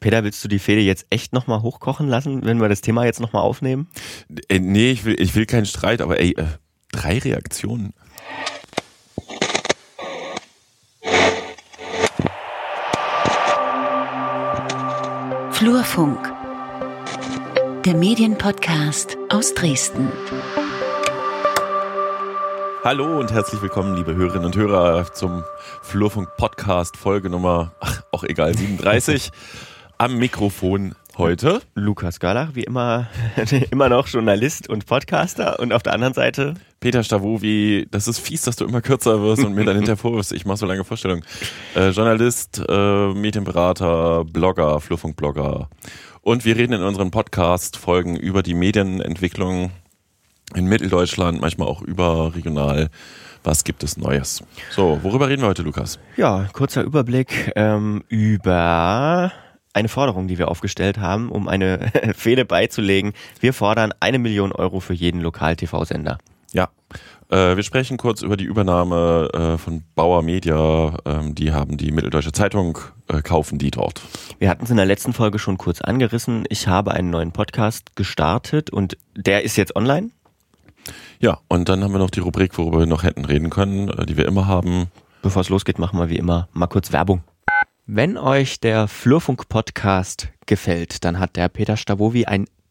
Peter, willst du die Fehde jetzt echt nochmal hochkochen lassen, wenn wir das Thema jetzt nochmal aufnehmen? Äh, nee, ich will, ich will keinen Streit, aber ey, äh, drei Reaktionen. Flurfunk, der Medienpodcast aus Dresden. Hallo und herzlich willkommen, liebe Hörerinnen und Hörer, zum Flurfunk Podcast Folge Nummer, ach, auch egal, 37. Am Mikrofon heute Lukas Görlach, wie immer, immer noch Journalist und Podcaster und auf der anderen Seite Peter Stavovi. Das ist fies, dass du immer kürzer wirst und mir dann hinterher vorwirfst. Ich mache so lange Vorstellungen. Äh, Journalist, äh, Medienberater, Blogger, Flurfunk-Blogger. Und wir reden in unseren Podcast-Folgen über die Medienentwicklung in Mitteldeutschland, manchmal auch überregional. Was gibt es Neues? So, worüber reden wir heute, Lukas? Ja, kurzer Überblick ähm, über eine Forderung, die wir aufgestellt haben, um eine Fehde beizulegen. Wir fordern eine Million Euro für jeden Lokal-TV-Sender. Ja, äh, wir sprechen kurz über die Übernahme äh, von Bauer Media. Ähm, die haben die Mitteldeutsche Zeitung, äh, kaufen die dort. Wir hatten es in der letzten Folge schon kurz angerissen. Ich habe einen neuen Podcast gestartet und der ist jetzt online. Ja, und dann haben wir noch die Rubrik, worüber wir noch hätten reden können, die wir immer haben. Bevor es losgeht, machen wir wie immer mal kurz Werbung. Wenn euch der Flurfunk-Podcast gefällt, dann hat der Peter Stavovi ein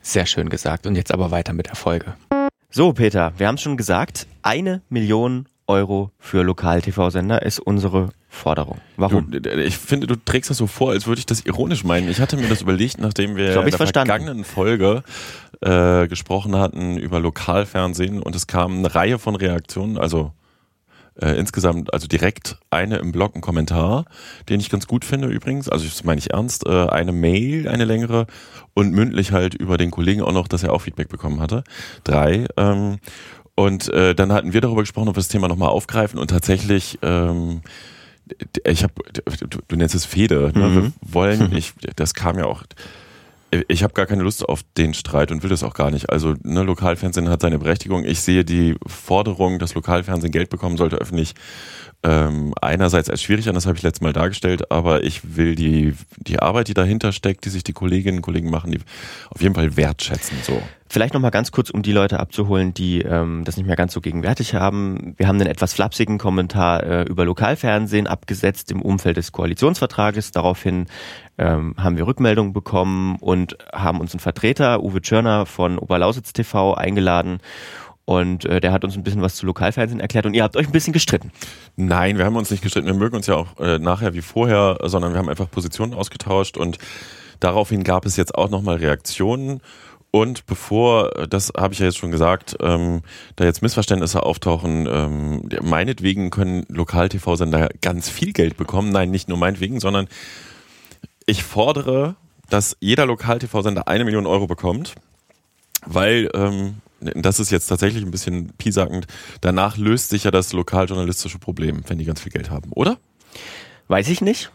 Sehr schön gesagt. Und jetzt aber weiter mit der Folge. So, Peter, wir haben es schon gesagt, eine Million Euro für Lokal-TV-Sender ist unsere Forderung. Warum? Du, ich finde, du trägst das so vor, als würde ich das ironisch meinen. Ich hatte mir das überlegt, nachdem wir in der verstanden. vergangenen Folge äh, gesprochen hatten über Lokalfernsehen und es kam eine Reihe von Reaktionen, also äh, insgesamt, also direkt eine im Blog, ein Kommentar, den ich ganz gut finde übrigens, also das meine ich ernst, äh, eine Mail, eine längere und mündlich halt über den Kollegen auch noch, dass er auch Feedback bekommen hatte. Drei. Ähm, und äh, dann hatten wir darüber gesprochen, ob wir das Thema nochmal aufgreifen und tatsächlich ähm, ich habe, du, du, nennst es Fede, ne? Mhm. wir wollen, ich, das kam ja auch, ich habe gar keine Lust auf den Streit und will das auch gar nicht. Also ne, Lokalfernsehen hat seine Berechtigung. Ich sehe die Forderung, dass Lokalfernsehen Geld bekommen sollte, öffentlich ähm, einerseits als schwierig an, das habe ich letztes Mal dargestellt, aber ich will die, die Arbeit, die dahinter steckt, die sich die Kolleginnen und Kollegen machen, die auf jeden Fall wertschätzen. So. Vielleicht nochmal ganz kurz, um die Leute abzuholen, die ähm, das nicht mehr ganz so gegenwärtig haben. Wir haben einen etwas flapsigen Kommentar äh, über Lokalfernsehen abgesetzt im Umfeld des Koalitionsvertrages. Daraufhin ähm, haben wir Rückmeldungen bekommen und haben uns einen Vertreter, Uwe Tschörner von Oberlausitz TV, eingeladen und äh, der hat uns ein bisschen was zu Lokalfernsehen erklärt und ihr habt euch ein bisschen gestritten. Nein, wir haben uns nicht gestritten. Wir mögen uns ja auch äh, nachher wie vorher, sondern wir haben einfach Positionen ausgetauscht und daraufhin gab es jetzt auch nochmal Reaktionen. Und bevor, das habe ich ja jetzt schon gesagt, ähm, da jetzt Missverständnisse auftauchen, ähm, meinetwegen können Lokal-TV-Sender ganz viel Geld bekommen. Nein, nicht nur meinetwegen, sondern ich fordere, dass jeder Lokal-TV-Sender eine Million Euro bekommt, weil ähm, das ist jetzt tatsächlich ein bisschen piesakend, danach löst sich ja das lokaljournalistische Problem, wenn die ganz viel Geld haben, oder? Weiß ich nicht.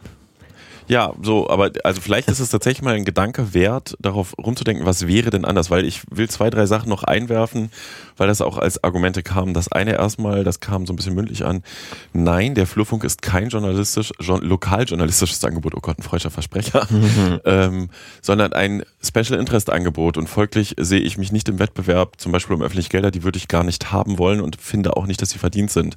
Ja, so, aber also vielleicht ist es tatsächlich mal ein Gedanke wert, darauf rumzudenken, was wäre denn anders, weil ich will zwei, drei Sachen noch einwerfen, weil das auch als Argumente kam. Das eine erstmal, das kam so ein bisschen mündlich an. Nein, der Flurfunk ist kein journalistisch, lokaljournalistisches Angebot, oh Gott, ein freudscher Versprecher, mhm. ähm, sondern ein Special Interest Angebot und folglich sehe ich mich nicht im Wettbewerb, zum Beispiel um öffentliche Gelder, die würde ich gar nicht haben wollen und finde auch nicht, dass sie verdient sind.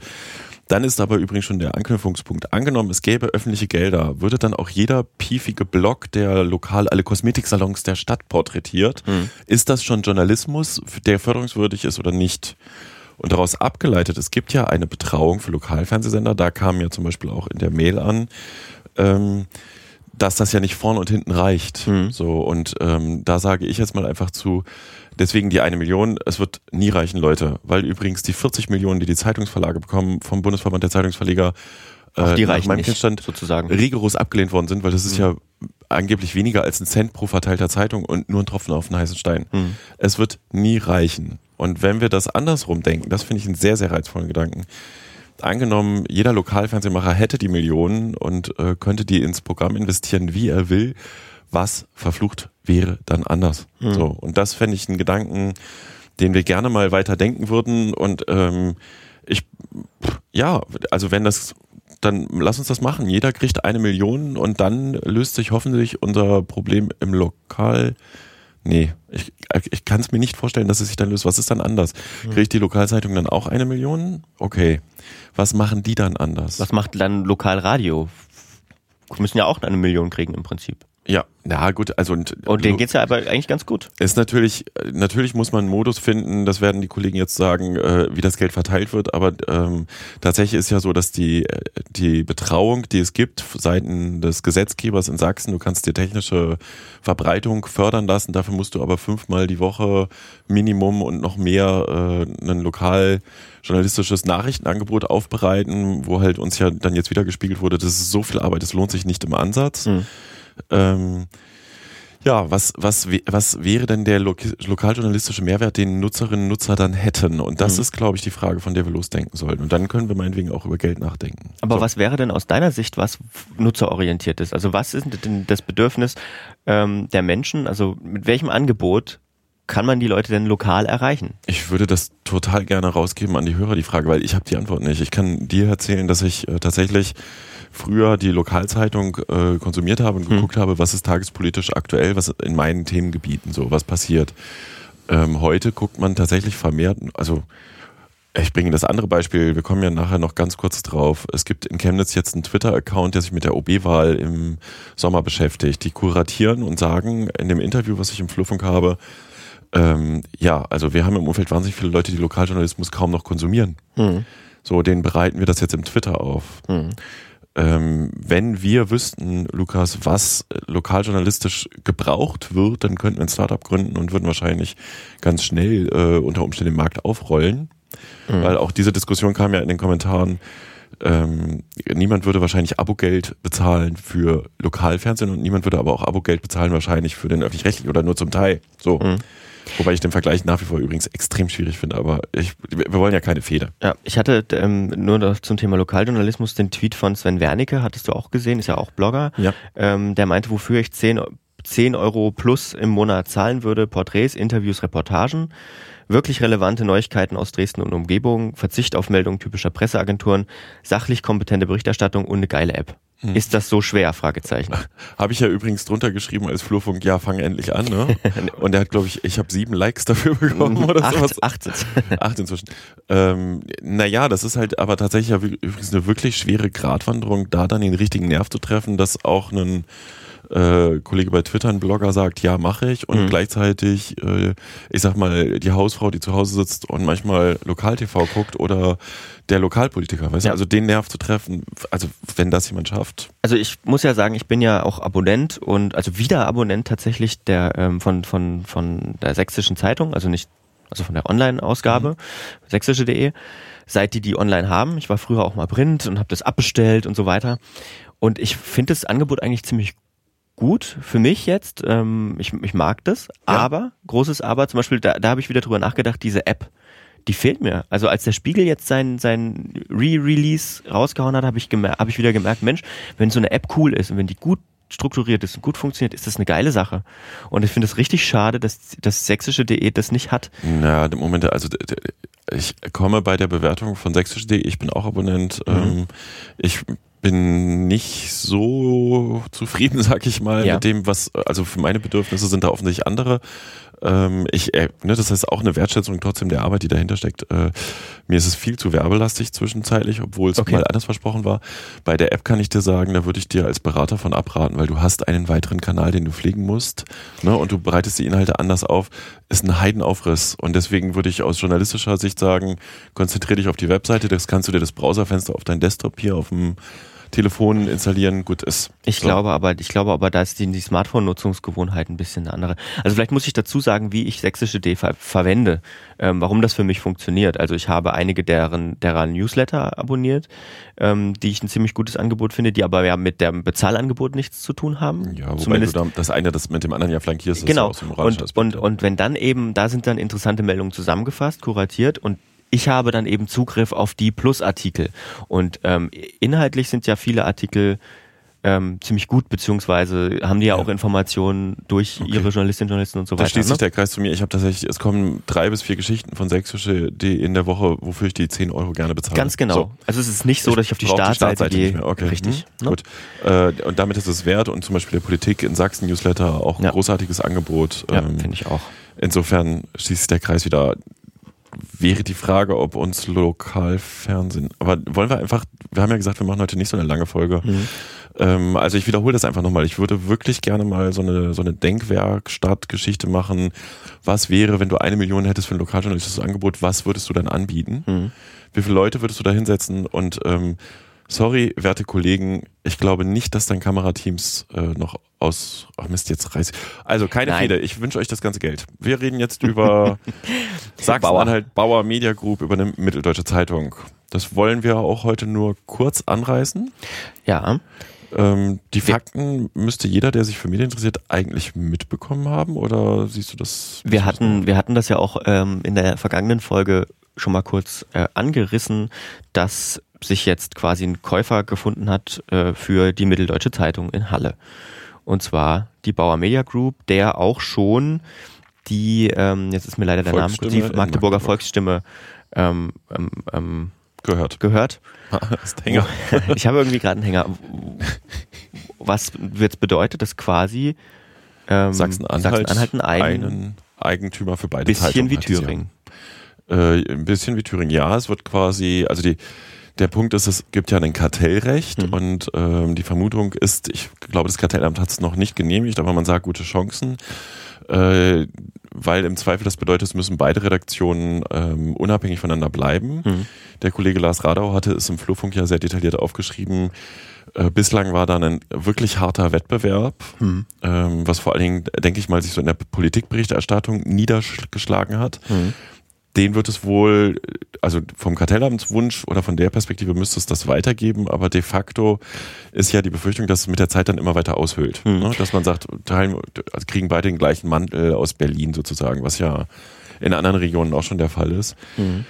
Dann ist aber übrigens schon der Anknüpfungspunkt. Angenommen, es gäbe öffentliche Gelder, würde dann auch jeder piefige Blog, der lokal alle Kosmetiksalons der Stadt porträtiert, mhm. ist das schon Journalismus, der förderungswürdig ist oder nicht? Und daraus abgeleitet, es gibt ja eine Betrauung für Lokalfernsehsender, da kam ja zum Beispiel auch in der Mail an, ähm, dass das ja nicht vorne und hinten reicht. Mhm. So, und ähm, da sage ich jetzt mal einfach zu, Deswegen die eine Million. Es wird nie reichen, Leute, weil übrigens die 40 Millionen, die die Zeitungsverlage bekommen vom Bundesverband der Zeitungsverleger, äh, die reichen meinem nicht, sozusagen rigoros abgelehnt worden sind, weil das ist mhm. ja angeblich weniger als ein Cent pro verteilter Zeitung und nur ein Tropfen auf den heißen Stein. Hm. Es wird nie reichen. Und wenn wir das andersrum denken, das finde ich einen sehr, sehr reizvollen Gedanken. Angenommen, jeder Lokalfernsehmacher hätte die Millionen und äh, könnte die ins Programm investieren, wie er will, was verflucht wäre dann anders. Mhm. So. Und das fände ich einen Gedanken, den wir gerne mal weiter denken würden. Und ähm, ich, ja, also wenn das, dann lass uns das machen. Jeder kriegt eine Million und dann löst sich hoffentlich unser Problem im Lokal. Nee, ich, ich kann es mir nicht vorstellen, dass es sich dann löst. Was ist dann anders? Kriegt die Lokalzeitung dann auch eine Million? Okay. Was machen die dann anders? Was macht dann Lokalradio? Müssen ja auch eine Million kriegen im Prinzip. Ja, na gut, also und, Und denen geht's ja aber eigentlich ganz gut. ist natürlich, natürlich muss man einen Modus finden, das werden die Kollegen jetzt sagen, äh, wie das Geld verteilt wird, aber ähm, tatsächlich ist ja so, dass die, die Betrauung, die es gibt seitens des Gesetzgebers in Sachsen, du kannst dir technische Verbreitung fördern lassen, dafür musst du aber fünfmal die Woche Minimum und noch mehr äh, ein lokal journalistisches Nachrichtenangebot aufbereiten, wo halt uns ja dann jetzt wieder gespiegelt wurde, das ist so viel Arbeit, das lohnt sich nicht im Ansatz. Hm. Ähm, ja, was, was, was wäre denn der lo lokaljournalistische Mehrwert, den Nutzerinnen und Nutzer dann hätten? Und das Mhm. ist, glaube ich, die Frage, von der wir losdenken sollten. Und dann können wir meinetwegen auch über Geld nachdenken. Aber so. was wäre denn aus deiner Sicht was nutzerorientiert ist? Also was ist denn das Bedürfnis ähm, der Menschen? Also mit welchem Angebot kann man die Leute denn lokal erreichen? Ich würde das total gerne rausgeben an die Hörer, die Frage, weil ich habe die Antwort nicht. Ich kann dir erzählen, dass ich äh, tatsächlich früher die Lokalzeitung äh, konsumiert habe und Hm. geguckt habe, was ist tagespolitisch aktuell, was in meinen Themengebieten so, was passiert. Ähm, heute guckt man tatsächlich vermehrt, also ich bringe das andere Beispiel, wir kommen ja nachher noch ganz kurz drauf. Es gibt in Chemnitz jetzt einen Twitter-Account, der sich mit der OB-Wahl im Sommer beschäftigt. Die kuratieren und sagen in dem Interview, was ich im Fluffunk habe, ähm, ja, also wir haben im Umfeld wahnsinnig viele Leute, die Lokaljournalismus kaum noch konsumieren. Hm. So, denen bereiten wir das jetzt im Twitter auf. Hm. Ähm, wenn wir wüssten, Lukas, was äh, lokaljournalistisch gebraucht wird, dann könnten wir ein Startup gründen und würden wahrscheinlich ganz schnell äh, unter Umständen den Markt aufrollen. Mhm. Weil auch diese Diskussion kam ja in den Kommentaren. Ähm, niemand würde wahrscheinlich Abogeld bezahlen für Lokalfernsehen und niemand würde aber auch Abogeld bezahlen wahrscheinlich für den öffentlich-rechtlichen oder nur zum Teil. So. Mhm. Wobei ich den Vergleich nach wie vor übrigens extrem schwierig finde, aber ich, wir wollen ja keine Fehde. Ja, ich hatte ähm, nur noch zum Thema Lokaljournalismus den Tweet von Sven Wernicke, hattest du auch gesehen, ist ja auch Blogger. Ja. Ähm, der meinte, wofür ich 10, 10 Euro plus im Monat zahlen würde, Porträts, Interviews, Reportagen, wirklich relevante Neuigkeiten aus Dresden und Umgebung, Verzicht auf Meldungen typischer Presseagenturen, sachlich kompetente Berichterstattung und eine geile App. Hm. Ist das so schwer? Fragezeichen. Habe ich ja übrigens drunter geschrieben als Flurfunk, ja, fang endlich an, ne? Und er hat, glaube ich, ich habe sieben Likes dafür bekommen oder sowas. acht, acht. Acht inzwischen. Ähm, naja, das ist halt aber tatsächlich ja übrigens eine wirklich schwere Gratwanderung, da dann den richtigen Nerv zu treffen, dass auch ein äh, Kollege bei Twitter, ein Blogger sagt, ja, mache ich und Mhm. gleichzeitig, äh, ich sag mal, die Hausfrau, die zu Hause sitzt und manchmal Lokal-TV guckt oder der Lokalpolitiker, weißt Ja. du, also den Nerv zu treffen, also wenn das jemand schafft. Also ich muss ja sagen, ich bin ja auch Abonnent und also wieder Abonnent tatsächlich der ähm, von von von der sächsischen Zeitung, also nicht also von der Online-Ausgabe sächsische.de, seit die die online haben. Ich war früher auch mal Print und habe das abbestellt und so weiter. Und ich finde das Angebot eigentlich ziemlich gut für mich jetzt. Ähm, ich, ich mag das, aber großes Aber. Zum Beispiel da, da habe ich wieder drüber nachgedacht. Diese App, die fehlt mir. Also als der Spiegel jetzt sein sein Re-Release rausgehauen hat, habe ich habe ich wieder gemerkt, Mensch, wenn so eine App cool ist und wenn die gut strukturiert ist und gut funktioniert, ist das eine geile Sache. Und ich finde es richtig schade, dass das sächsische.de das nicht hat. Na, im Moment, also ich komme bei der Bewertung von sächsisch.de, ich bin auch Abonnent. Ähm, ich bin nicht so zufrieden, sag ich mal, Ja. mit dem, was, also für meine Bedürfnisse sind da offensichtlich andere. Ähm, ich, äh, ne, das heißt auch eine Wertschätzung trotzdem der Arbeit, die dahinter steckt. Äh, mir ist es viel zu werbelastig zwischenzeitlich, obwohl es Okay. mal anders versprochen war. Bei der App kann ich dir sagen, da würde ich dir als Berater von abraten, weil du hast einen weiteren Kanal, den du pflegen musst, ne, und du bereitest die Inhalte anders auf. Ist ein Heidenaufriss. Und deswegen würde ich aus journalistischer Sicht sagen, konzentriere dich auf die Webseite, das kannst du dir das Browserfenster auf dein Desktop hier auf dem Telefon installieren, gut ist. Ich So. glaube aber, ich glaube aber, da ist die, die Smartphone-Nutzungsgewohnheit ein bisschen eine andere. Also vielleicht muss ich dazu sagen, wie ich sächsische D ver verwende, ähm, warum das für mich funktioniert. Also ich habe einige deren, derer Newsletter abonniert, ähm, die ich ein ziemlich gutes Angebot finde, die aber ja mit dem Bezahlangebot nichts zu tun haben. Ja, wobei Zumindest du da, das eine das mit dem anderen ja flankierst, genau. ist ja und, und, und wenn dann eben, da sind dann interessante Meldungen zusammengefasst, kuratiert und ich habe dann eben Zugriff auf die Plus-Artikel. Und ähm, inhaltlich sind ja viele Artikel ähm, ziemlich gut, beziehungsweise haben die ja, Ja. auch Informationen durch Okay. ihre Journalistinnen und Journalisten und so Da weiter. schließt sich Ne? der Kreis zu mir. Ich habe tatsächlich, es kommen drei bis vier Geschichten von sächsische.de in der Woche, wofür ich die 10 Euro gerne bezahle. Ganz genau. So. Also es ist nicht so, dass ich auf die Startseite, gehe. nicht mehr. Okay. Richtig. Hm, ne? Gut. Äh, und damit ist es wert und zum Beispiel der Politik in Sachsen Newsletter auch ein Ja. großartiges Angebot. Ja, Ähm, finde ich auch. Insofern schließt sich der Kreis wieder. Wäre die Frage, ob uns Lokalfernsehen, aber wollen wir einfach, wir haben ja gesagt, wir machen heute nicht so eine lange Folge. Mhm. Ähm, also ich wiederhole das einfach nochmal. Ich würde wirklich gerne mal so eine, so eine Denkwerkstatt-Geschichte machen. Was wäre, wenn du eine Million hättest für ein lokaljournalistisches Angebot, was würdest du dann anbieten? Mhm. Wie viele Leute würdest du da hinsetzen? Und ähm, sorry, werte Kollegen, ich glaube nicht, dass dein Kamerateams äh, noch aus. Ach Mist, jetzt reiß ich. Also keine Nein. Fehde, ich wünsche euch das ganze Geld. Wir reden jetzt über Sachsen-Anhalt Bauer Media Group, über eine Mitteldeutsche Zeitung. Das wollen wir auch heute nur kurz anreißen. Ja. Ähm, die Fakten müsste jeder, der sich für Medien interessiert, eigentlich mitbekommen haben oder siehst du das? Wir hatten, wir hatten das ja auch ähm, in der vergangenen Folge schon mal kurz äh, angerissen, dass sich jetzt quasi ein Käufer gefunden hat äh, für die Mitteldeutsche Zeitung in Halle. Und zwar die Bauer Media Group, der auch schon die, ähm, jetzt ist mir leider der Name, die Magdeburger Magdeburg. Volksstimme ähm, ähm, ähm, gehört. gehört. Ich habe irgendwie gerade einen Hänger. Was jetzt bedeutet, dass quasi ähm, Sachsen-Anhalt Sachsen-Anhalt einen einen Eigentümer für beide bisschen Zeitungen wie Thüringen. Äh, ein bisschen wie Thüringen, ja. Es wird quasi, also die, der Punkt ist, es gibt ja ein Kartellrecht Mhm. und ähm, die Vermutung ist, ich glaube, das Kartellamt hat es noch nicht genehmigt, aber man sagt gute Chancen. Äh, weil im Zweifel das bedeutet, es müssen beide Redaktionen ähm, unabhängig voneinander bleiben. Mhm. Der Kollege Lars Radau hatte es im Flurfunk ja sehr detailliert aufgeschrieben. Äh, bislang war da ein wirklich harter Wettbewerb, Mhm. ähm, was vor allen Dingen, denke ich mal, sich so in der Politikberichterstattung niedergeschlagen hat. Mhm. Den wird es wohl, also vom Kartellamtswunsch oder von der Perspektive müsste es das weitergeben, aber de facto ist ja die Befürchtung, dass es mit der Zeit dann immer weiter aushöhlt. Mhm. Ne? Dass man sagt, teilen, also kriegen beide den gleichen Mantel aus Berlin sozusagen, was ja in anderen Regionen auch schon der Fall ist. Mhm.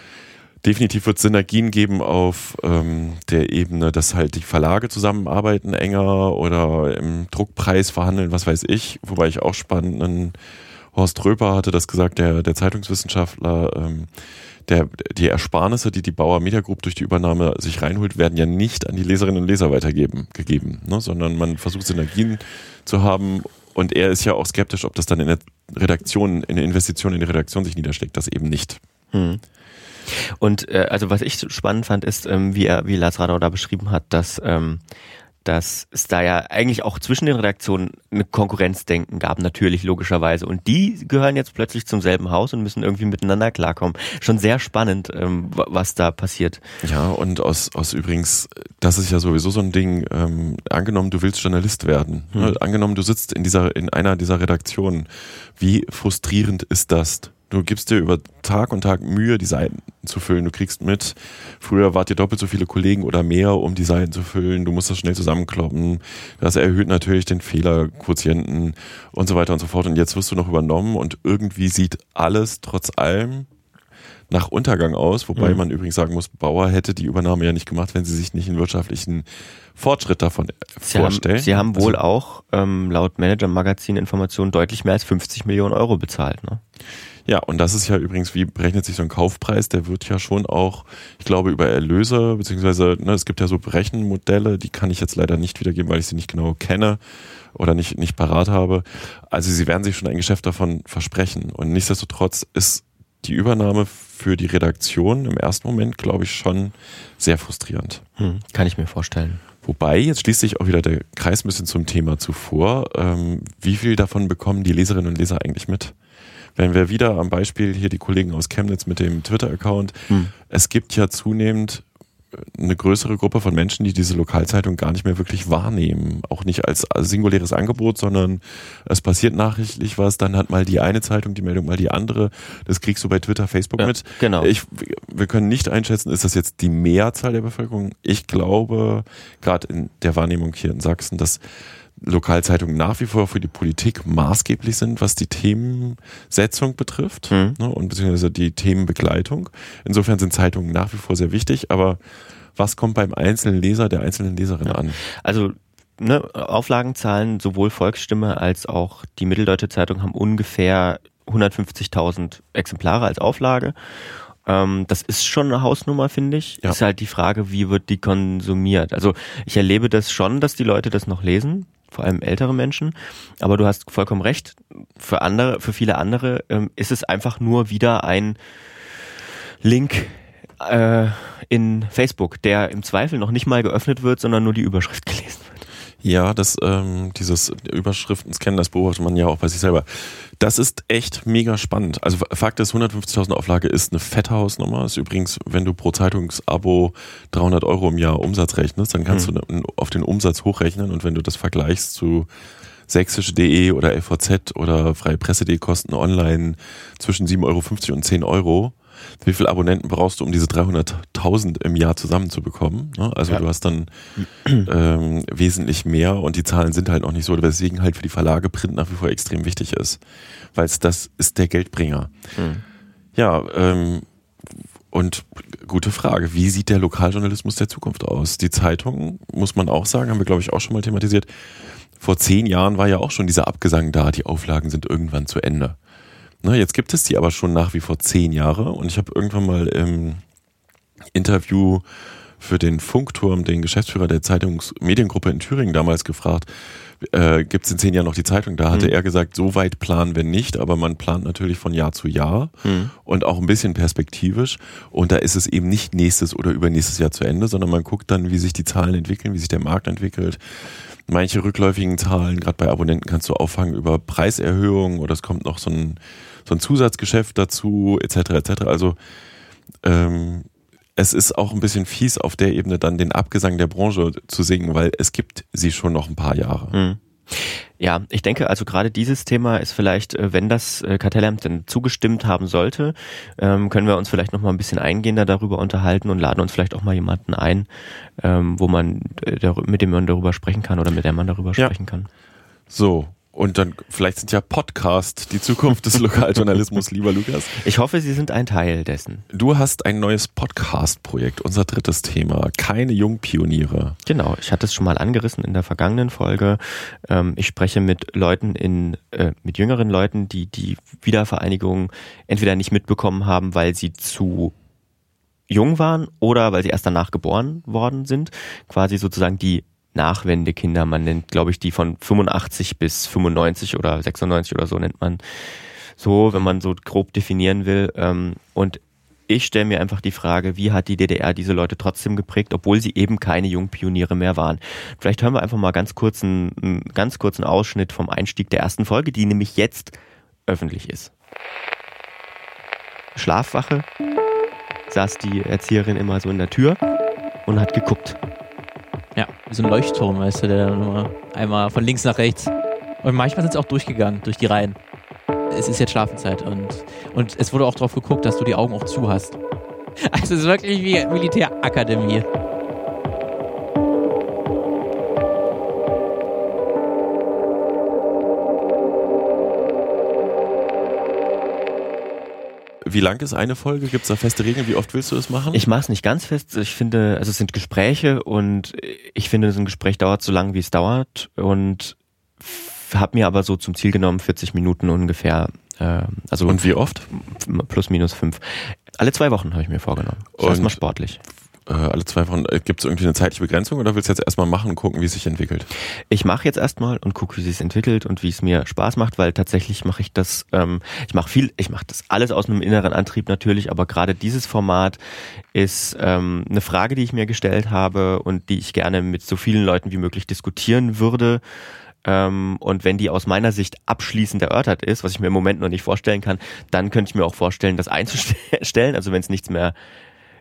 Definitiv wird es Synergien geben auf ähm, der Ebene, dass halt die Verlage zusammenarbeiten enger oder im Druckpreis verhandeln, was weiß ich. Wobei ich auch spannenden Horst Röper hatte das gesagt, der, der Zeitungswissenschaftler, ähm, der, die Ersparnisse, die die Bauer Media Group durch die Übernahme sich reinholt, werden ja nicht an die Leserinnen und Leser weitergeben, gegeben, ne? sondern man versucht Synergien zu haben und er ist ja auch skeptisch, ob das dann in der Redaktion, in der Investition in die Redaktion sich niederschlägt, das eben nicht. Hm. Und äh, also was ich spannend fand, ist, ähm, wie er, wie Lars Radau da beschrieben hat, dass ähm, dass es da ja eigentlich auch zwischen den Redaktionen eine Konkurrenzdenken gab, natürlich logischerweise. Und die gehören jetzt plötzlich zum selben Haus und müssen irgendwie miteinander klarkommen. Schon sehr spannend, ähm, wa- was da passiert. Ja, und aus, aus übrigens, das ist ja sowieso so ein Ding, ähm, angenommen, du willst Journalist werden. Hm. Angenommen, du sitzt in dieser, in einer dieser Redaktionen. Wie frustrierend ist das? Du gibst dir über Tag und Tag Mühe, die Seiten zu füllen. Du kriegst mit, früher wart ihr doppelt so viele Kollegen oder mehr, um die Seiten zu füllen. Du musst das schnell zusammenkloppen. Das erhöht natürlich den Fehlerquotienten und so weiter und so fort. Und jetzt wirst du noch übernommen und irgendwie sieht alles trotz allem nach Untergang aus, wobei Mhm. man übrigens sagen muss, Bauer hätte die Übernahme ja nicht gemacht, wenn sie sich nicht einen wirtschaftlichen Fortschritt davon Sie vorstellen. haben, Sie haben wohl Also, auch ähm, laut Manager-Magazin Informationen deutlich mehr als 50 Millionen Euro bezahlt. Ne? ja, und das ist ja übrigens, wie berechnet sich so ein Kaufpreis? Der wird ja schon auch, ich glaube, über Erlöse, beziehungsweise ne, es gibt ja so Berechenmodelle, die kann ich jetzt leider nicht wiedergeben, weil ich sie nicht genau kenne oder nicht, nicht parat habe. Also sie werden sich schon ein Geschäft davon versprechen. Und nichtsdestotrotz ist die Übernahme für die Redaktion im ersten Moment, glaube ich, schon sehr frustrierend. Hm, kann ich mir vorstellen. Wobei, jetzt schließt sich auch wieder der Kreis ein bisschen zum Thema zuvor. Ähm, wie viel davon bekommen die Leserinnen und Leser eigentlich mit? Wenn wir wieder am Beispiel hier die Kollegen aus Chemnitz mit dem Twitter-Account, Hm. es gibt ja zunehmend eine größere Gruppe von Menschen, die diese Lokalzeitung gar nicht mehr wirklich wahrnehmen. Auch nicht als, singuläres Angebot, sondern es passiert nachrichtlich was, dann hat mal die eine Zeitung die Meldung, mal die andere. Das kriegst du bei Twitter, Facebook ja, mit. Genau. Ich, wir können nicht einschätzen, ist das jetzt die Mehrzahl der Bevölkerung? Ich glaube, gerade in der Wahrnehmung hier in Sachsen, dass Lokalzeitungen nach wie vor für die Politik maßgeblich sind, was die Themensetzung betrifft mhm. ne, und beziehungsweise die Themenbegleitung. Insofern sind Zeitungen nach wie vor sehr wichtig, aber was kommt beim einzelnen Leser, der einzelnen Leserin ja. an? Also ne, Auflagenzahlen, sowohl Volksstimme als auch die Mitteldeutsche Zeitung haben ungefähr 150.000 Exemplare als Auflage. Ähm, das ist schon eine Hausnummer, finde ich. Ja. Ist halt die Frage, wie wird die konsumiert? Also ich erlebe das schon, dass die Leute das noch lesen vor allem ältere Menschen. Aber du hast vollkommen recht. Für andere, für viele andere ähm, ist es einfach nur wieder ein Link äh, in Facebook, der im Zweifel noch nicht mal geöffnet wird, sondern nur die Überschrift gelesen wird. Ja, das, ähm, dieses Überschriften-Scannen, das beobachtet man ja auch bei sich selber. Das ist echt mega spannend. Also Fakt ist, 150.000 Auflage ist eine fette Hausnummer. Ist übrigens, wenn du pro Zeitungsabo 300 Euro im Jahr Umsatz rechnest, dann kannst mhm. du auf den Umsatz hochrechnen und wenn du das vergleichst zu sächsische.de oder LVZ oder freie Presse.de kosten online zwischen 7,50 Euro und 10 Euro wie viele Abonnenten brauchst du, um diese 300.000 im Jahr zusammenzubekommen? Ne? Also ja. du hast dann ähm, wesentlich mehr und die Zahlen sind halt noch nicht so, weswegen halt für die Verlage Print nach wie vor extrem wichtig ist, weil das ist der Geldbringer. Mhm. Ja, ähm, und gute Frage, wie sieht der Lokaljournalismus der Zukunft aus? Die Zeitung, muss man auch sagen, haben wir glaube ich auch schon mal thematisiert. Vor zehn Jahren war ja auch schon dieser Abgesang da, die Auflagen sind irgendwann zu Ende. Na, jetzt gibt es die aber schon nach wie vor zehn Jahre und ich habe irgendwann mal im Interview für den Funkturm, den Geschäftsführer der Zeitungsmediengruppe in Thüringen damals gefragt, äh, gibt es in zehn Jahren noch die Zeitung? Da hatte mhm. er gesagt, so weit planen wir nicht, aber man plant natürlich von Jahr zu Jahr mhm. und auch ein bisschen perspektivisch. Und da ist es eben nicht nächstes oder übernächstes Jahr zu Ende, sondern man guckt dann, wie sich die Zahlen entwickeln, wie sich der Markt entwickelt, manche rückläufigen Zahlen, gerade bei Abonnenten kannst du auffangen über Preiserhöhungen oder es kommt noch so ein, so ein Zusatzgeschäft dazu, etc. etc. Also ähm, es ist auch ein bisschen fies, auf der Ebene dann den Abgesang der Branche zu singen, weil es gibt sie schon noch ein paar Jahre. Mhm. Ja, ich denke also gerade dieses Thema ist vielleicht, äh, wenn das äh, Kartellamt denn zugestimmt haben sollte, ähm, können wir uns vielleicht noch mal ein bisschen eingehender darüber unterhalten und laden uns vielleicht auch mal jemanden ein, ähm, wo man äh, mit dem man darüber sprechen kann oder mit der man darüber sprechen ja. kann. So, und dann vielleicht sind ja Podcast die Zukunft des Lokaljournalismus, lieber Lukas. Ich hoffe, Sie sind ein Teil dessen. Du hast ein neues Podcast-Projekt, unser drittes Thema. Keine Jungpioniere. Genau, ich hatte es schon mal angerissen in der vergangenen Folge. Ähm, ich spreche mit Leuten in, äh, mit jüngeren Leuten, die die Wiedervereinigung entweder nicht mitbekommen haben, weil sie zu jung waren oder weil sie erst danach geboren worden sind. Quasi sozusagen die Nachwendekinder. Man nennt, glaube ich, die von 85 bis 95 oder 96 oder so nennt man so, wenn man so grob definieren will. Ähm, und ich stelle mir einfach die Frage, wie hat die DDR diese Leute trotzdem geprägt, obwohl sie eben keine Jungpioniere mehr waren. Vielleicht hören wir einfach mal ganz kurzen, einen ganz kurzen Ausschnitt vom Einstieg der ersten Folge, die nämlich jetzt öffentlich ist. Schlafwache saß die Erzieherin immer so in der Tür und hat geguckt. Ja, wie so ein Leuchtturm, weißt du, der nur einmal von links nach rechts. Und manchmal sind sie auch durchgegangen, durch die Reihen. Es ist jetzt Schlafenszeit und, und es wurde auch darauf geguckt, dass du die Augen auch zu hast. Also es ist wirklich wie Militärakademie. Wie lang ist eine Folge? Gibt es da feste Regeln? Wie oft willst du es machen? Ich mache es nicht ganz fest. Ich finde, also es sind Gespräche und ich finde, so ein Gespräch dauert so lange, wie es dauert und habe mir aber so zum Ziel genommen 40 Minuten ungefähr. Äh, also und wie oft? Plus minus fünf. Alle zwei Wochen habe ich mir vorgenommen. Erstmal sportlich äh, alle zwei Wochen. Äh, Gibt es irgendwie eine zeitliche Begrenzung oder willst du jetzt erstmal machen und gucken, wie es sich entwickelt? Ich mache jetzt erstmal und gucke, wie es sich entwickelt und wie es mir Spaß macht, weil tatsächlich mache ich das, ähm, ich mache viel, ich mache das alles aus einem inneren Antrieb natürlich, aber gerade dieses Format ist ähm, eine Frage, die ich mir gestellt habe und die ich gerne mit so vielen Leuten wie möglich diskutieren würde ähm, und wenn die aus meiner Sicht abschließend erörtert ist, was ich mir im Moment noch nicht vorstellen kann, dann könnte ich mir auch vorstellen, das einzustellen. Also wenn es nichts mehr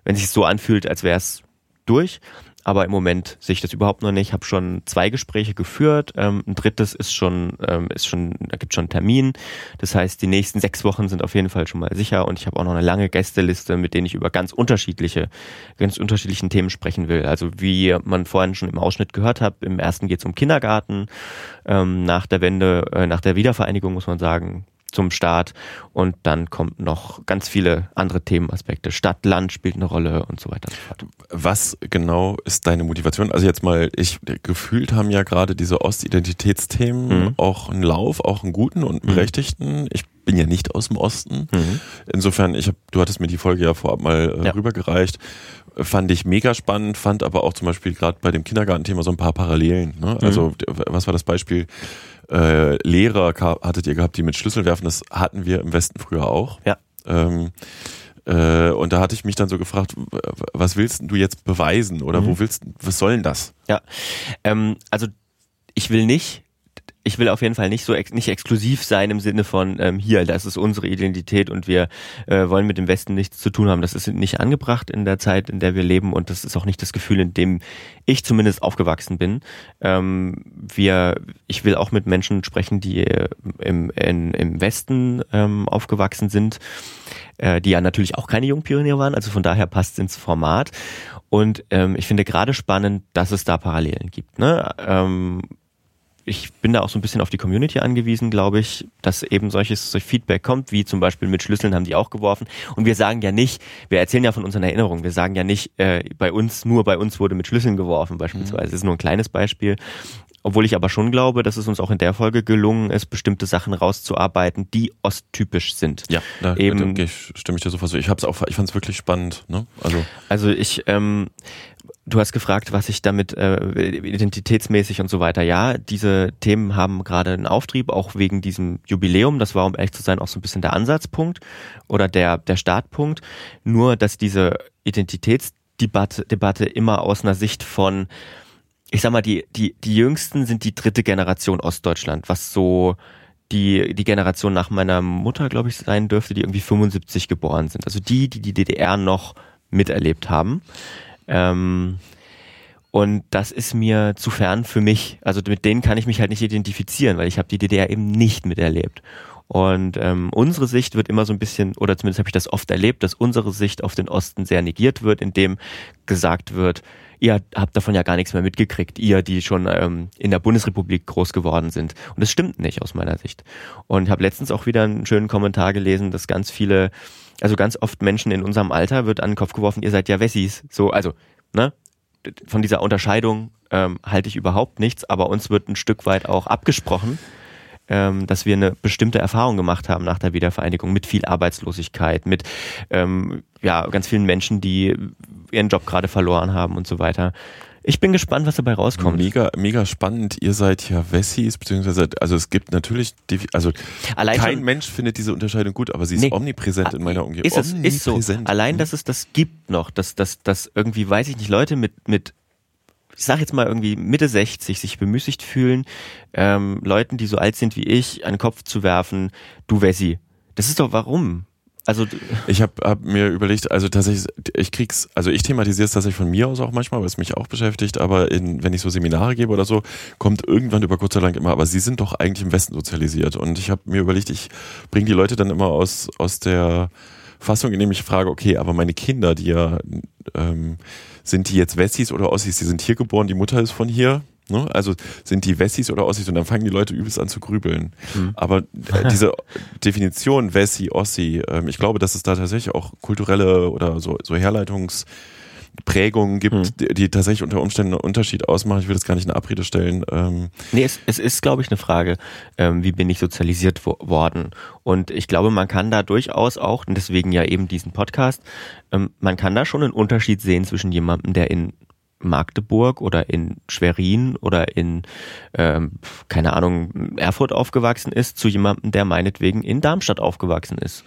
wenn sich so anfühlt, als wäre es durch. Aber im Moment sehe ich das überhaupt noch nicht. Ich habe schon zwei Gespräche geführt. Ähm, ein drittes ist schon, ähm, ist schon, da gibt schon einen Termin. Das heißt, die nächsten sechs Wochen sind auf jeden Fall schon mal sicher. Und ich habe auch noch eine lange Gästeliste, mit denen ich über ganz unterschiedliche, ganz unterschiedlichen Themen sprechen will. Also wie man vorhin schon im Ausschnitt gehört hat, im ersten geht es um Kindergarten. Ähm, nach der Wende, äh, nach der Wiedervereinigung muss man sagen, zum Start und dann kommt noch ganz viele andere Themenaspekte. Stadt, Land spielt eine Rolle und so weiter und so fort. Was genau ist deine Motivation? Also jetzt mal, ich gefühlt haben ja gerade diese Ostidentitätsthemen mhm. auch einen Lauf, auch einen guten und einen mhm. berechtigten. Ich bin ja nicht aus dem Osten. Mhm. Insofern, ich hab, du hattest mir die Folge ja vorab mal äh, ja. rübergereicht fand ich mega spannend, fand aber auch zum Beispiel gerade bei dem Kindergartenthema so ein paar Parallelen. Ne? Also mhm. was war das Beispiel? Äh, Lehrer hattet ihr gehabt, die mit Schlüssel werfen. Das hatten wir im Westen früher auch. Ja. Ähm, äh, und da hatte ich mich dann so gefragt, was willst du jetzt beweisen oder mhm. wo willst, was soll denn das? Ja, ähm, also ich will nicht ich will auf jeden Fall nicht so ex nicht exklusiv sein im Sinne von ähm, hier, das ist unsere Identität und wir äh, wollen mit dem Westen nichts zu tun haben. Das ist nicht angebracht in der Zeit, in der wir leben und das ist auch nicht das Gefühl, in dem ich zumindest aufgewachsen bin. Ähm, wir, ich will auch mit Menschen sprechen, die im, in, im Westen ähm, aufgewachsen sind, äh, die ja natürlich auch keine Jungpionier waren. Also von daher passt es ins Format. Und ähm, ich finde gerade spannend, dass es da Parallelen gibt. Ne? Ähm, ich bin da auch so ein bisschen auf die Community angewiesen, glaube ich, dass eben solches solch Feedback kommt, wie zum Beispiel mit Schlüsseln haben die auch geworfen. Und wir sagen ja nicht, wir erzählen ja von unseren Erinnerungen, wir sagen ja nicht, äh, bei uns, nur bei uns wurde mit Schlüsseln geworfen beispielsweise. Mhm. Das ist nur ein kleines Beispiel. Obwohl ich aber schon glaube, dass es uns auch in der Folge gelungen ist, bestimmte Sachen rauszuarbeiten, die osttypisch sind. Ja, da, Eben, da stimme ich dir sofort so. Ich hab's auch, ich fand es wirklich spannend. Ne? Also, also ich, ähm, Du hast gefragt, was ich damit äh, identitätsmäßig und so weiter. Ja, diese Themen haben gerade einen Auftrieb, auch wegen diesem Jubiläum. Das war, um ehrlich zu sein, auch so ein bisschen der Ansatzpunkt oder der, der Startpunkt. Nur, dass diese Identitätsdebatte Debatte immer aus einer Sicht von, ich sag mal, die, die, die Jüngsten sind die dritte Generation Ostdeutschland, was so die, die Generation nach meiner Mutter, glaube ich, sein dürfte, die irgendwie 75 geboren sind. Also die, die die DDR noch miterlebt haben. Ähm, und das ist mir zu fern für mich. Also mit denen kann ich mich halt nicht identifizieren, weil ich habe die DDR eben nicht miterlebt. Und ähm, unsere Sicht wird immer so ein bisschen, oder zumindest habe ich das oft erlebt, dass unsere Sicht auf den Osten sehr negiert wird, indem gesagt wird, ihr habt davon ja gar nichts mehr mitgekriegt, ihr, die schon ähm, in der Bundesrepublik groß geworden sind. Und das stimmt nicht aus meiner Sicht. Und habe letztens auch wieder einen schönen Kommentar gelesen, dass ganz viele also ganz oft Menschen in unserem Alter wird an den Kopf geworfen, ihr seid ja Wessis. So, also, ne? Von dieser Unterscheidung ähm, halte ich überhaupt nichts, aber uns wird ein Stück weit auch abgesprochen, ähm, dass wir eine bestimmte Erfahrung gemacht haben nach der Wiedervereinigung mit viel Arbeitslosigkeit, mit ähm, ja, ganz vielen Menschen, die ihren Job gerade verloren haben und so weiter. Ich bin gespannt, was dabei rauskommt. Mega, mega spannend. Ihr seid ja Wessis, beziehungsweise, also es gibt natürlich, also Allein kein Mensch findet diese Unterscheidung gut, aber sie ist nee, omnipräsent in meiner Umgebung. Ist es, ist so. Allein, dass es das gibt noch, dass, dass, dass irgendwie, weiß ich nicht, Leute mit, mit ich sag jetzt mal irgendwie Mitte 60 sich bemüßigt fühlen, ähm, Leuten, die so alt sind wie ich, einen Kopf zu werfen, du Wessi. Das ist doch warum? Also ich habe hab mir überlegt, also tatsächlich, ich krieg's, also ich thematisiere es tatsächlich von mir aus auch manchmal, weil es mich auch beschäftigt, aber in, wenn ich so Seminare gebe oder so, kommt irgendwann über kurz oder lang immer, aber sie sind doch eigentlich im Westen sozialisiert. Und ich habe mir überlegt, ich bringe die Leute dann immer aus, aus der Fassung, indem ich frage, okay, aber meine Kinder, die ja, ähm, sind die jetzt Wessis oder Ossis, die sind hier geboren, die Mutter ist von hier, Ne? Also sind die Wessis oder Ossis und dann fangen die Leute übelst an zu grübeln. Mhm. Aber äh, diese Definition Wessi, Ossi, ähm, ich glaube, dass es da tatsächlich auch kulturelle oder so, so Herleitungsprägungen gibt, mhm. die, die, tatsächlich unter Umständen einen Unterschied ausmachen. Ich will das gar nicht in Abrede stellen. Ähm. Nee, es, es ist, glaube ich, eine Frage, ähm, wie bin ich sozialisiert wo worden? Und ich glaube, man kann da durchaus auch, und deswegen ja eben diesen Podcast, ähm, man kann da schon einen Unterschied sehen zwischen jemandem, der in Magdeburg oder in Schwerin oder in, ähm, keine Ahnung, Erfurt aufgewachsen ist, zu jemandem, der meinetwegen in Darmstadt aufgewachsen ist.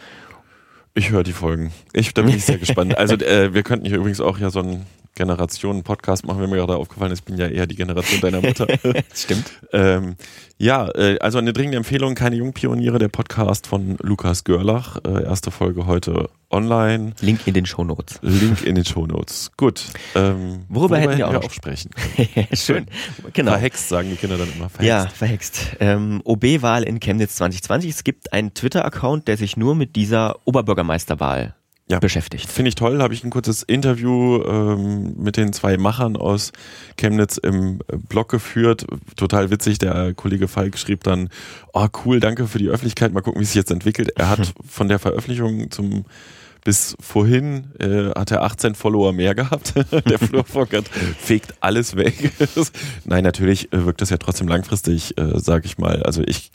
Ich höre die Folgen. Ich, da bin ich sehr gespannt. Also äh, wir könnten hier übrigens auch ja so ein Generationen-Podcast machen, wenn mir gerade aufgefallen ist, ich bin ja eher die Generation deiner Mutter. Stimmt. ähm, ja, äh, also eine dringende Empfehlung, keine Jungpioniere, der Podcast von Lukas Görlach. Äh, erste Folge heute online. Link in den Shownotes. Link in den Shownotes. Gut. Ähm, worüber, worüber, hätten wir auch, auch sprechen? Schön. Genau. Verhext, sagen die Kinder dann immer. Verhext. Ja, verhext. Ähm, OB-Wahl in Chemnitz 2020. Es gibt einen Twitter-Account, der sich nur mit dieser Oberbürgermeisterwahl ja. beschäftigt. Finde ich toll. Habe ich ein kurzes Interview ähm, mit den zwei Machern aus Chemnitz im äh, Blog geführt. Total witzig. Der Kollege Falk schrieb dann, oh cool, danke für die Öffentlichkeit. Mal gucken, wie es sich jetzt entwickelt. Er hat von der Veröffentlichung zum bis vorhin äh, hat er 18 Follower mehr gehabt. der Flurfunk hat fegt alles weg. Nein, natürlich äh, wirkt das ja trotzdem langfristig, äh, sage ich mal. Also ich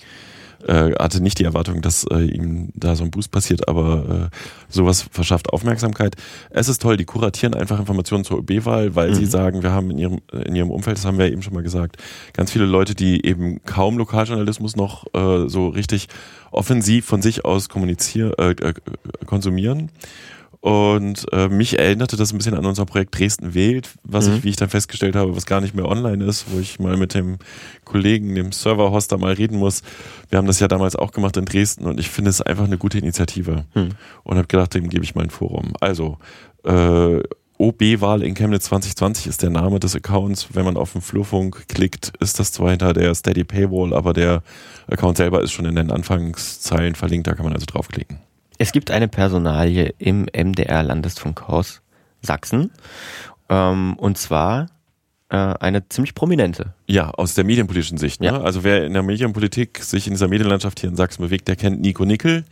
äh, hatte nicht die Erwartung, dass äh, ihm da so ein Boost passiert, aber äh, sowas verschafft Aufmerksamkeit. Es ist toll, die kuratieren einfach Informationen zur OB-Wahl, weil mhm. sie sagen, wir haben in ihrem, in ihrem Umfeld, das haben wir ja eben schon mal gesagt, ganz viele Leute, die eben kaum Lokaljournalismus noch äh, so richtig offensiv von sich aus kommunizieren, äh, äh, konsumieren und äh, mich erinnerte das ein bisschen an unser Projekt Dresden wählt, was mhm. ich, wie ich dann festgestellt habe, was gar nicht mehr online ist, wo ich mal mit dem Kollegen, dem Serverhoster mal reden muss. Wir haben das ja damals auch gemacht in Dresden und ich finde es einfach eine gute Initiative. Mhm. Und habe gedacht, dem gebe ich mal ein Forum. Also, äh, OB-Wahl in Chemnitz 2020 ist der Name des Accounts. Wenn man auf den Flurfunk klickt, ist das zwar hinter der Steady Paywall, aber der Account selber ist schon in den Anfangszeilen verlinkt, da kann man also draufklicken. Es gibt eine Personalie im MDR Landesfunkhaus Sachsen. Ähm, und zwar äh, eine ziemlich prominente. Ja, aus der medienpolitischen Sicht. Ne? Ja. Also wer in der Medienpolitik sich in dieser Medienlandschaft hier in Sachsen bewegt, der kennt Nico Nickel.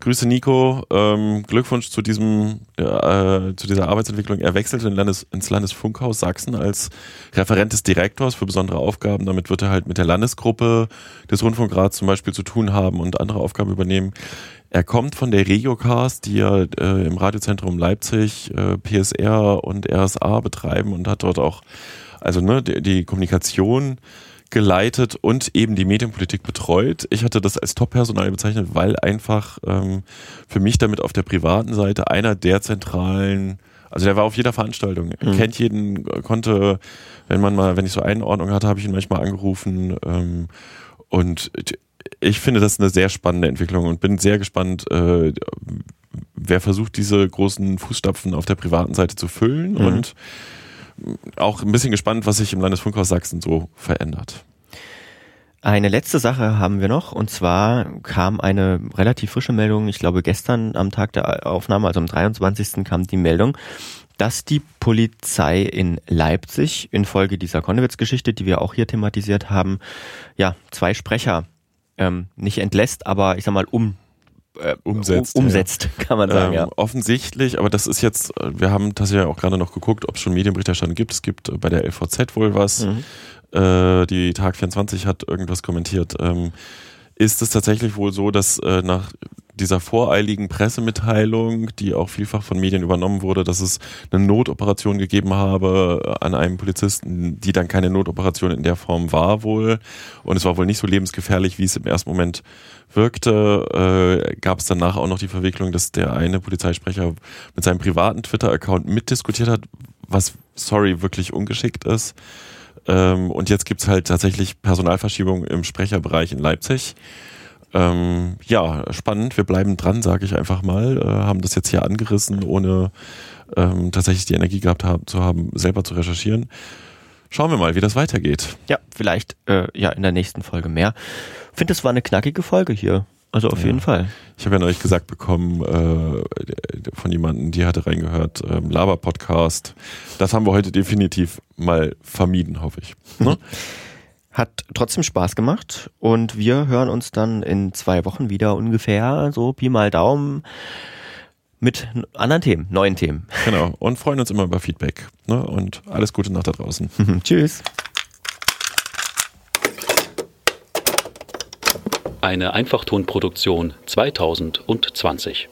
Grüße Nico, ähm, Glückwunsch zu diesem äh, zu dieser Arbeitsentwicklung. Er wechselte in Landes, ins Landesfunkhaus Sachsen als Referent des Direktors für besondere Aufgaben. Damit wird er halt mit der Landesgruppe des Rundfunkrats zum Beispiel zu tun haben und andere Aufgaben übernehmen. Er kommt von der Regiocast, die ja äh, im Radiozentrum Leipzig äh, PSR und RSA betreiben und hat dort auch also ne, die, die Kommunikation geleitet und eben die Medienpolitik betreut. Ich hatte das als Top-Personal bezeichnet, weil einfach ähm, für mich damit auf der privaten Seite einer der zentralen, also der war auf jeder Veranstaltung, mhm. kennt jeden, konnte, wenn man mal, wenn ich so Einordnung hatte, habe ich ihn manchmal angerufen ähm, und ich finde das eine sehr spannende Entwicklung und bin sehr gespannt, äh, wer versucht, diese großen Fußstapfen auf der privaten Seite zu füllen mhm. und auch ein bisschen gespannt, was sich im Landesfunkhaus Sachsen so verändert. Eine letzte Sache haben wir noch und zwar kam eine relativ frische Meldung, ich glaube gestern am Tag der Aufnahme, also am 23. kam die Meldung, dass die Polizei in Leipzig infolge dieser Konnewitz-Geschichte, die wir auch hier thematisiert haben, ja, zwei Sprecher ähm, nicht entlässt, aber ich sag mal um äh, umsetzt, umsetzt ja. kann man sagen. Ähm, ja. Offensichtlich, aber das ist jetzt, wir haben das ja auch gerade noch geguckt, ob es schon Medienberichterstattung gibt. Es gibt bei der LVZ wohl was. Mhm. Äh, die Tag 24 hat irgendwas kommentiert. Ähm, ist es tatsächlich wohl so, dass äh, nach dieser voreiligen Pressemitteilung, die auch vielfach von Medien übernommen wurde, dass es eine Notoperation gegeben habe an einem Polizisten, die dann keine Notoperation in der Form war wohl. Und es war wohl nicht so lebensgefährlich, wie es im ersten Moment wirkte. Äh, Gab es danach auch noch die Verwicklung, dass der eine Polizeisprecher mit seinem privaten Twitter-Account mitdiskutiert hat, was, sorry, wirklich ungeschickt ist. Ähm, und jetzt gibt's halt tatsächlich Personalverschiebung im Sprecherbereich in Leipzig. Ähm, ja, spannend. Wir bleiben dran, sage ich einfach mal. Äh, haben das jetzt hier angerissen, ohne ähm, tatsächlich die Energie gehabt haben, zu haben, selber zu recherchieren. Schauen wir mal, wie das weitergeht. Ja, vielleicht äh, ja in der nächsten Folge mehr. Ich finde, es war eine knackige Folge hier. Also auf ja. jeden Fall. Ich habe ja neulich gesagt bekommen äh, von jemandem, die hatte reingehört, ähm, Laber-Podcast. Das haben wir heute definitiv mal vermieden, hoffe ich. Ne? Hat trotzdem Spaß gemacht und wir hören uns dann in zwei Wochen wieder ungefähr, so Pi mal Daumen, mit anderen Themen, neuen Themen. Genau, und freuen uns immer über Feedback. Ne? Und alles Gute nach da draußen. Tschüss. Eine Einfachtonproduktion 2020.